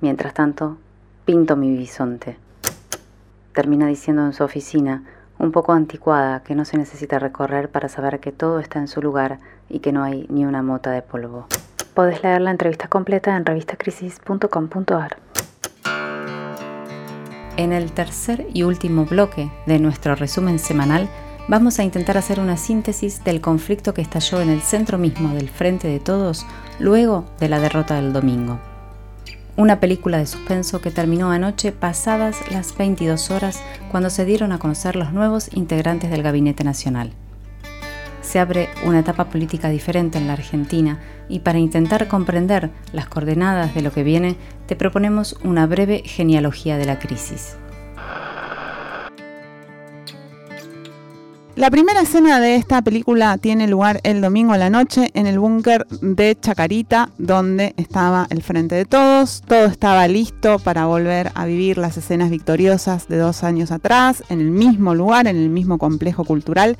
Mientras tanto, pinto mi bisonte. Termina diciendo en su oficina, un poco anticuada, que no se necesita recorrer para saber que todo está en su lugar y que no hay ni una mota de polvo. Podés leer la entrevista completa en revistacrisis.com.ar. En el tercer y último bloque de nuestro resumen semanal, vamos a intentar hacer una síntesis del conflicto que estalló en el centro mismo del Frente de Todos luego de la derrota del domingo. Una película de suspenso que terminó anoche pasadas las 22 horas cuando se dieron a conocer los nuevos integrantes del Gabinete Nacional se abre una etapa política diferente en la Argentina y para intentar comprender las coordenadas de lo que viene, te proponemos una breve genealogía de la crisis. La primera escena de esta película tiene lugar el domingo a la noche en el búnker de Chacarita, donde estaba el frente de todos. Todo estaba listo para volver a vivir las escenas victoriosas de dos años atrás, en el mismo lugar, en el mismo complejo cultural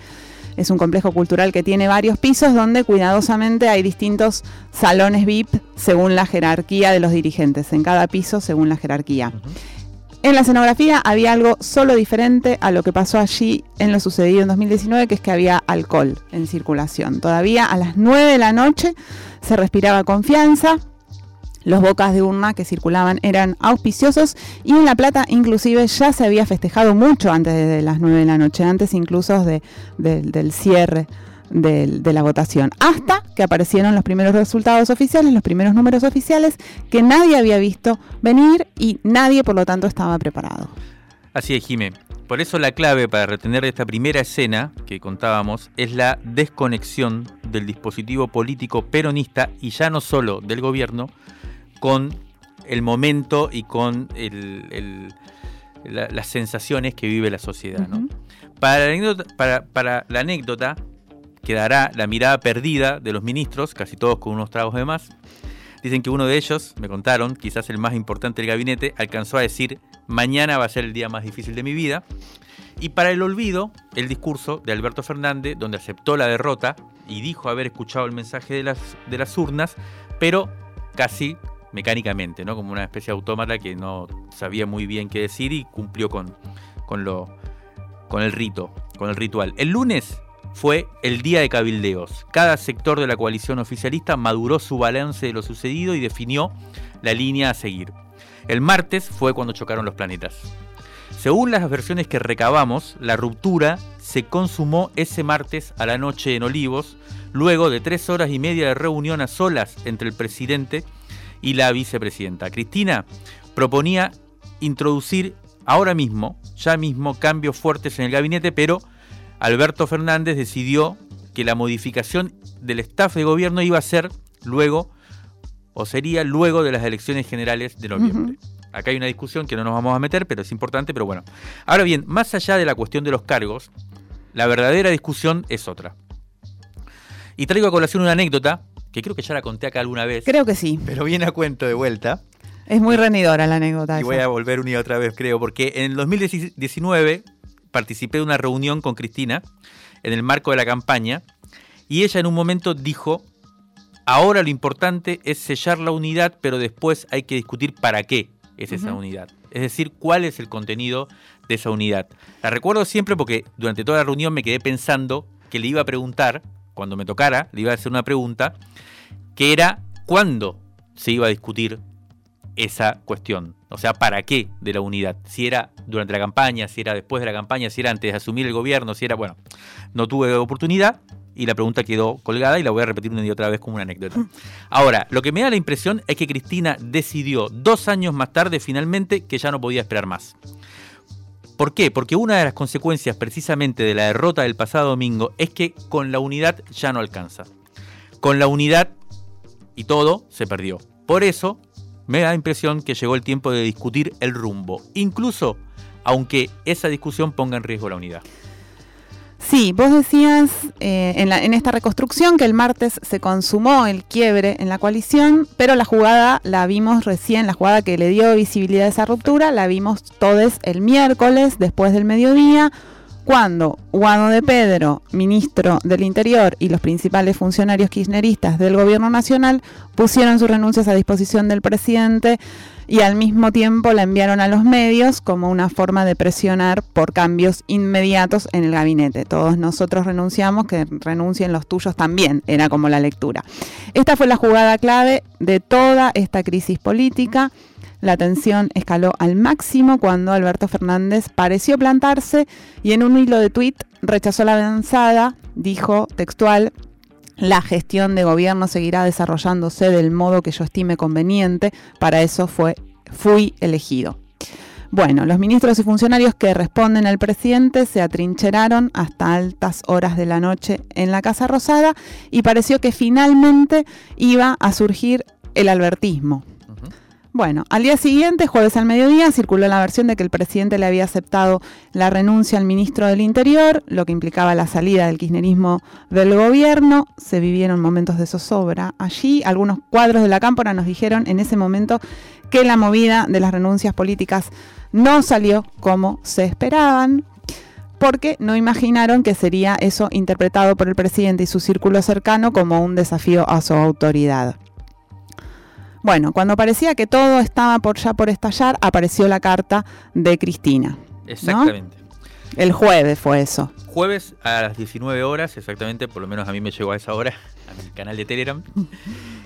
Es un complejo cultural que tiene varios pisos donde cuidadosamente hay distintos salones VIP según la jerarquía de los dirigentes, en cada piso según la jerarquía. En la escenografía había algo solo diferente a lo que pasó allí en lo sucedido en 2019, que es que había alcohol en circulación. Todavía a las 9 de la noche se respiraba confianza, los bocas de urna que circulaban eran auspiciosos y en La Plata inclusive ya se había festejado mucho antes de las 9 de la noche, antes incluso de, del cierre de, la votación, hasta que aparecieron los primeros resultados oficiales, los primeros números oficiales que nadie había visto venir y nadie por lo tanto estaba preparado. Así es, Jimé. Por eso la clave para retener esta primera escena que contábamos es la desconexión del dispositivo político peronista y ya no solo del gobierno con el momento y con las sensaciones que vive la sociedad. para, la anécdota, para, para la anécdota, quedará la mirada perdida de los ministros, casi todos con unos tragos de más. Dicen que uno de ellos, me contaron, quizás el más importante del gabinete, alcanzó a decir, mañana va a ser el día más difícil de mi vida. Y para el olvido, el discurso de Alberto Fernández, donde aceptó la derrota y dijo haber escuchado el mensaje de las, de las urnas, pero casi mecánicamente, ¿no? Como una especie de autómata que no sabía muy bien qué decir y cumplió con, con, lo, con el rito, con el ritual. El lunes fue el día de cabildeos. Cada sector de la coalición oficialista maduró su balance de lo sucedido y definió la línea a seguir. El martes fue cuando chocaron los planetas. Según las versiones que recabamos, la ruptura se consumó ese martes a la noche en Olivos, luego de tres horas y media de reunión a solas entre el presidente y la vicepresidenta. Cristina proponía introducir ahora mismo, ya mismo, cambios fuertes en el gabinete, pero Alberto Fernández decidió que la modificación del staff de gobierno iba a ser luego, o sería luego de las elecciones generales de noviembre. Acá hay una discusión que no nos vamos a meter, pero es importante, pero bueno. Ahora bien, más allá de la cuestión de los cargos, la verdadera discusión es otra. Y traigo a colación una anécdota, que creo que ya la conté acá alguna vez. Creo que sí. Pero viene a cuento de vuelta. Es muy rendidora la anécdota. Y voy a volver una y otra vez, creo, porque en el 2019 participé de una reunión con Cristina en el marco de la campaña y ella en un momento dijo, ahora lo importante es sellar la unidad, pero después hay que discutir para qué es esa unidad. Es decir, cuál es el contenido de esa unidad. La recuerdo siempre porque durante toda la reunión me quedé pensando que le iba a preguntar, cuando me tocara, le iba a hacer una pregunta, que era cuándo se iba a discutir esa cuestión. O sea, ¿para qué de la unidad? Si era durante la campaña, si era después de la campaña, si era antes de asumir el gobierno, si era, bueno, no tuve oportunidad y la pregunta quedó colgada y la voy a repetir una y otra vez como una anécdota. Ahora, lo que me da la impresión es que Cristina decidió dos años más tarde finalmente que ya no podía esperar más. ¿Por qué? Porque una de las consecuencias precisamente de la derrota del pasado domingo es que con la unidad ya no alcanza. Con la unidad y todo se perdió. Por eso me da la impresión que llegó el tiempo de discutir el rumbo, incluso aunque esa discusión ponga en riesgo la unidad. Sí, vos decías eh, en, esta reconstrucción que el martes se consumó el quiebre en la coalición, pero la jugada la vimos recién, la jugada que le dio visibilidad a esa ruptura, la vimos todos el miércoles después del mediodía, cuando Guado de Pedro, ministro del Interior, y los principales funcionarios kirchneristas del gobierno nacional pusieron sus renuncias a disposición del presidente y al mismo tiempo la enviaron a los medios como una forma de presionar por cambios inmediatos en el gabinete. Todos nosotros renunciamos, que renuncien los tuyos también, era como la lectura. Esta fue la jugada clave de toda esta crisis política. La tensión escaló al máximo cuando Alberto Fernández pareció plantarse y en un hilo de tuit rechazó la avanzada, dijo textual, la gestión de gobierno seguirá desarrollándose del modo que yo estime conveniente, para eso fue, fui elegido. Bueno, los ministros y funcionarios que responden al presidente se atrincheraron hasta altas horas de la noche en la Casa Rosada y pareció que finalmente iba a surgir el albertismo. Bueno, al día siguiente, jueves al mediodía, circuló la versión de que el presidente le había aceptado la renuncia al ministro del Interior, lo que implicaba la salida del kirchnerismo del gobierno. Se vivieron momentos de zozobra. Allí, algunos cuadros de la cámpora nos dijeron en ese momento que la movida de las renuncias políticas no salió como se esperaban. porque no imaginaron que sería eso interpretado por el presidente y su círculo cercano como un desafío a su autoridad. Bueno, cuando parecía que todo estaba por ya por estallar, apareció la carta de Cristina. Exactamente. El jueves fue eso. Jueves a las 19 horas, exactamente, por lo menos a mí me llegó a esa hora, a mi canal de Telegram.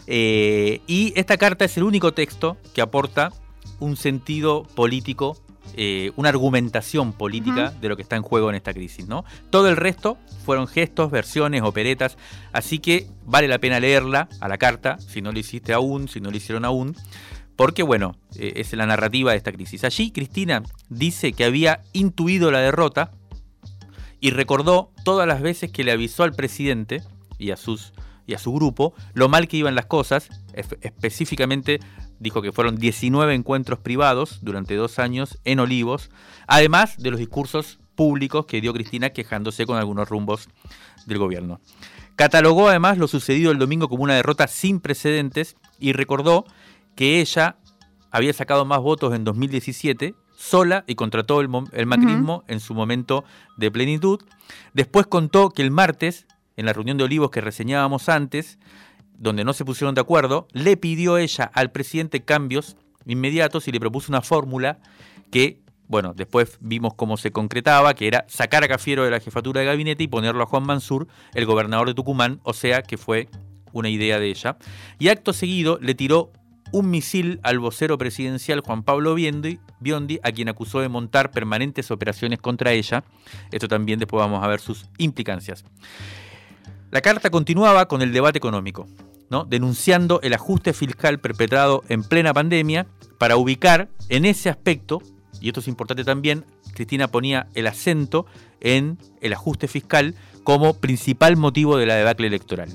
Eh, y esta carta es el único texto que aporta un sentido político, eh, una argumentación política de lo que está en juego en esta crisis. ¿no? Todo el resto fueron gestos, versiones, operetas, así que vale la pena leerla a la carta, si no lo hiciste aún, si no lo hicieron aún, porque bueno, eh, es la narrativa de esta crisis. Allí Cristina dice que había intuido la derrota y recordó todas las veces que le avisó al presidente y a sus y a su grupo lo mal que iban las cosas, específicamente dijo que fueron 19 encuentros privados durante dos años en Olivos, además de los discursos públicos que dio Cristina quejándose con algunos rumbos del gobierno. Catalogó además lo sucedido el domingo como una derrota sin precedentes y recordó que ella había sacado más votos en 2017 sola y contra todo el, macrismo en su momento de plenitud. Después contó que el martes, en la reunión de Olivos que reseñábamos antes, donde no se pusieron de acuerdo, le pidió ella al presidente cambios inmediatos y le propuso una fórmula que, bueno, después vimos cómo se concretaba, que era sacar a Cafiero de la jefatura de gabinete y ponerlo a Juan Mansur, el gobernador de Tucumán, o sea que fue una idea de ella. Y acto seguido le tiró un misil al vocero presidencial Juan Pablo Biondi, Biondi, a quien acusó de montar permanentes operaciones contra ella. Esto también después vamos a ver sus implicancias. La carta continuaba con el debate económico, ¿no? denunciando el ajuste fiscal perpetrado en plena pandemia para ubicar en ese aspecto, y esto es importante también, Cristina ponía el acento en el ajuste fiscal como principal motivo de la debacle electoral.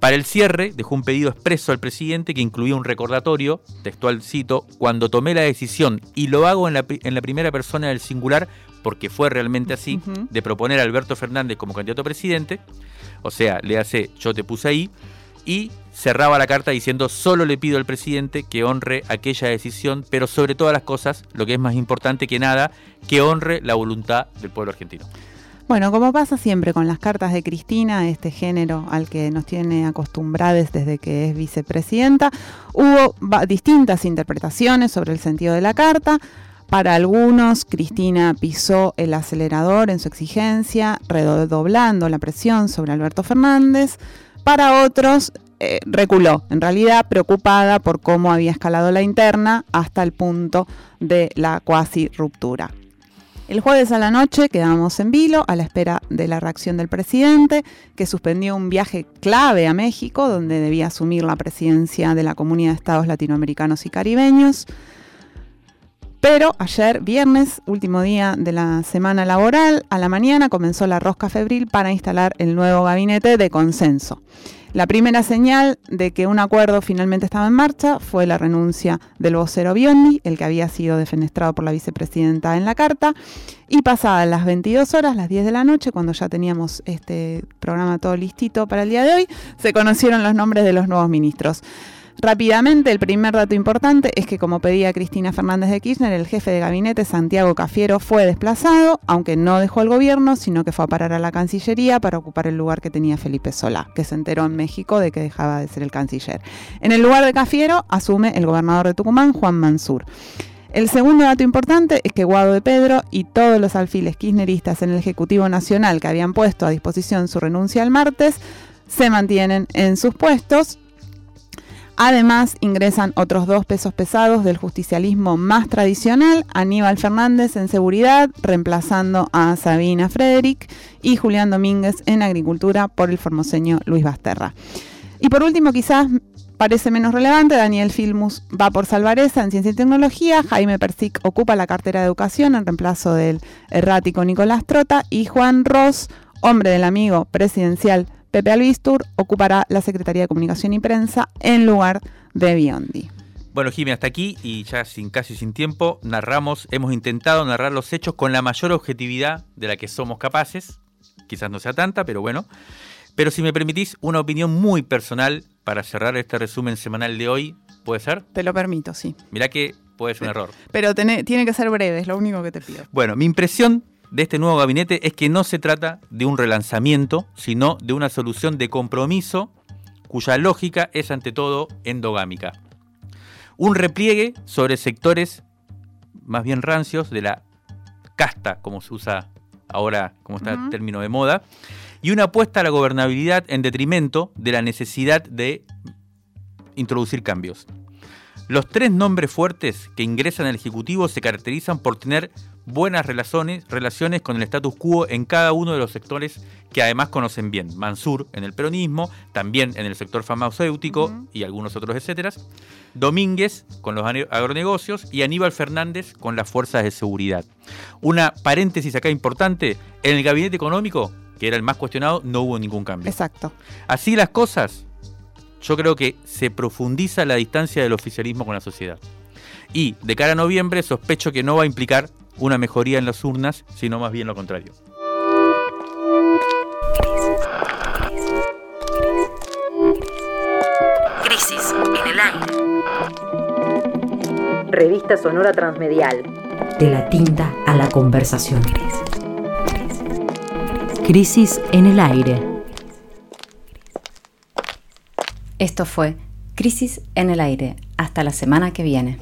Para el cierre, dejó un pedido expreso al presidente que incluía un recordatorio, textual cito, cuando tomé la decisión, y lo hago en la, primera persona del singular, porque fue realmente así, de proponer a Alberto Fernández como candidato a presidente, o sea, le hace yo te puse ahí, y cerraba la carta diciendo solo le pido al presidente que honre aquella decisión, pero sobre todas las cosas, lo que es más importante que nada, que honre la voluntad del pueblo argentino. Bueno, como pasa siempre con las cartas de Cristina, este género al que nos tiene acostumbrados desde que es vicepresidenta, hubo distintas interpretaciones sobre el sentido de la carta. Para algunos, Cristina pisó el acelerador en su exigencia, redoblando la presión sobre Alberto Fernández. Para otros, eh, reculó, en realidad preocupada por cómo había escalado la interna hasta el punto de la cuasi ruptura. El jueves a la noche quedamos en vilo a la espera de la reacción del presidente, que suspendió un viaje clave a México, donde debía asumir la presidencia de la Comunidad de Estados Latinoamericanos y Caribeños. Pero ayer, viernes, último día de la semana laboral, a la mañana comenzó la rosca febril para instalar el nuevo gabinete de consenso. La primera señal de que un acuerdo finalmente estaba en marcha fue la renuncia del vocero Biondi, el que había sido defenestrado por la vicepresidenta en la carta, y pasadas las 22 horas, las 10 de la noche, cuando ya teníamos este programa todo listito para el día de hoy, se conocieron los nombres de los nuevos ministros. Rápidamente, el primer dato importante es que, como pedía Cristina Fernández de Kirchner, el jefe de gabinete, Santiago Cafiero, fue desplazado, aunque no dejó el gobierno, sino que fue a parar a la Cancillería para ocupar el lugar que tenía Felipe Solá, que se enteró en México de que dejaba de ser el canciller. En el lugar de Cafiero asume el gobernador de Tucumán, Juan Mansur. El segundo dato importante es que Guado de Pedro y todos los alfiles kirchneristas en el Ejecutivo Nacional que habían puesto a disposición su renuncia el martes se mantienen en sus puestos Además, ingresan otros dos pesos pesados del justicialismo más tradicional, Aníbal Fernández en seguridad, reemplazando a Sabina Frederick, y Julián Domínguez en agricultura por el formoseño Luis Basterra. Y por último, quizás parece menos relevante, Daniel Filmus va por Salvareza en Ciencia y Tecnología, Jaime Persic ocupa la cartera de Educación en reemplazo del errático Nicolás Trota, y Juan Ross, hombre del amigo presidencial Pepe Albistur ocupará la Secretaría de Comunicación y Prensa en lugar de Biondi. Bueno, Jimmy, hasta aquí y ya sin casi sin tiempo, narramos, hemos intentado narrar los hechos con la mayor objetividad de la que somos capaces. Quizás no sea tanta, pero bueno. Pero si me permitís, una opinión muy personal para cerrar este resumen semanal de hoy, ¿puede ser? Te lo permito, sí. Mirá que puede ser un error. Pero tiene que ser breve, es lo único que te pido. Bueno, mi impresión de este nuevo gabinete es que no se trata de un relanzamiento, sino de una solución de compromiso cuya lógica es ante todo endogámica. Un repliegue sobre sectores más bien rancios de la casta, como se usa ahora, como está el término de moda, y una apuesta a la gobernabilidad en detrimento de la necesidad de introducir cambios. Los tres nombres fuertes que ingresan al Ejecutivo se caracterizan por tener buenas relaciones, relaciones con el status quo en cada uno de los sectores que además conocen bien. Mansur en el peronismo, también en el sector farmacéutico y algunos otros etcétera. Domínguez con los agronegocios y Aníbal Fernández con las fuerzas de seguridad. Una paréntesis acá importante, en el gabinete económico, que era el más cuestionado, no hubo ningún cambio. Exacto. Así las cosas, yo creo que se profundiza la distancia del oficialismo con la sociedad. Y de cara a noviembre sospecho que no va a implicar una mejoría en las urnas, sino más bien lo contrario. Crisis en el aire. Revista Sonora Transmedial. De la tinta a la conversación. Crisis en el aire. Esto fue Crisis en el aire. Hasta la semana que viene.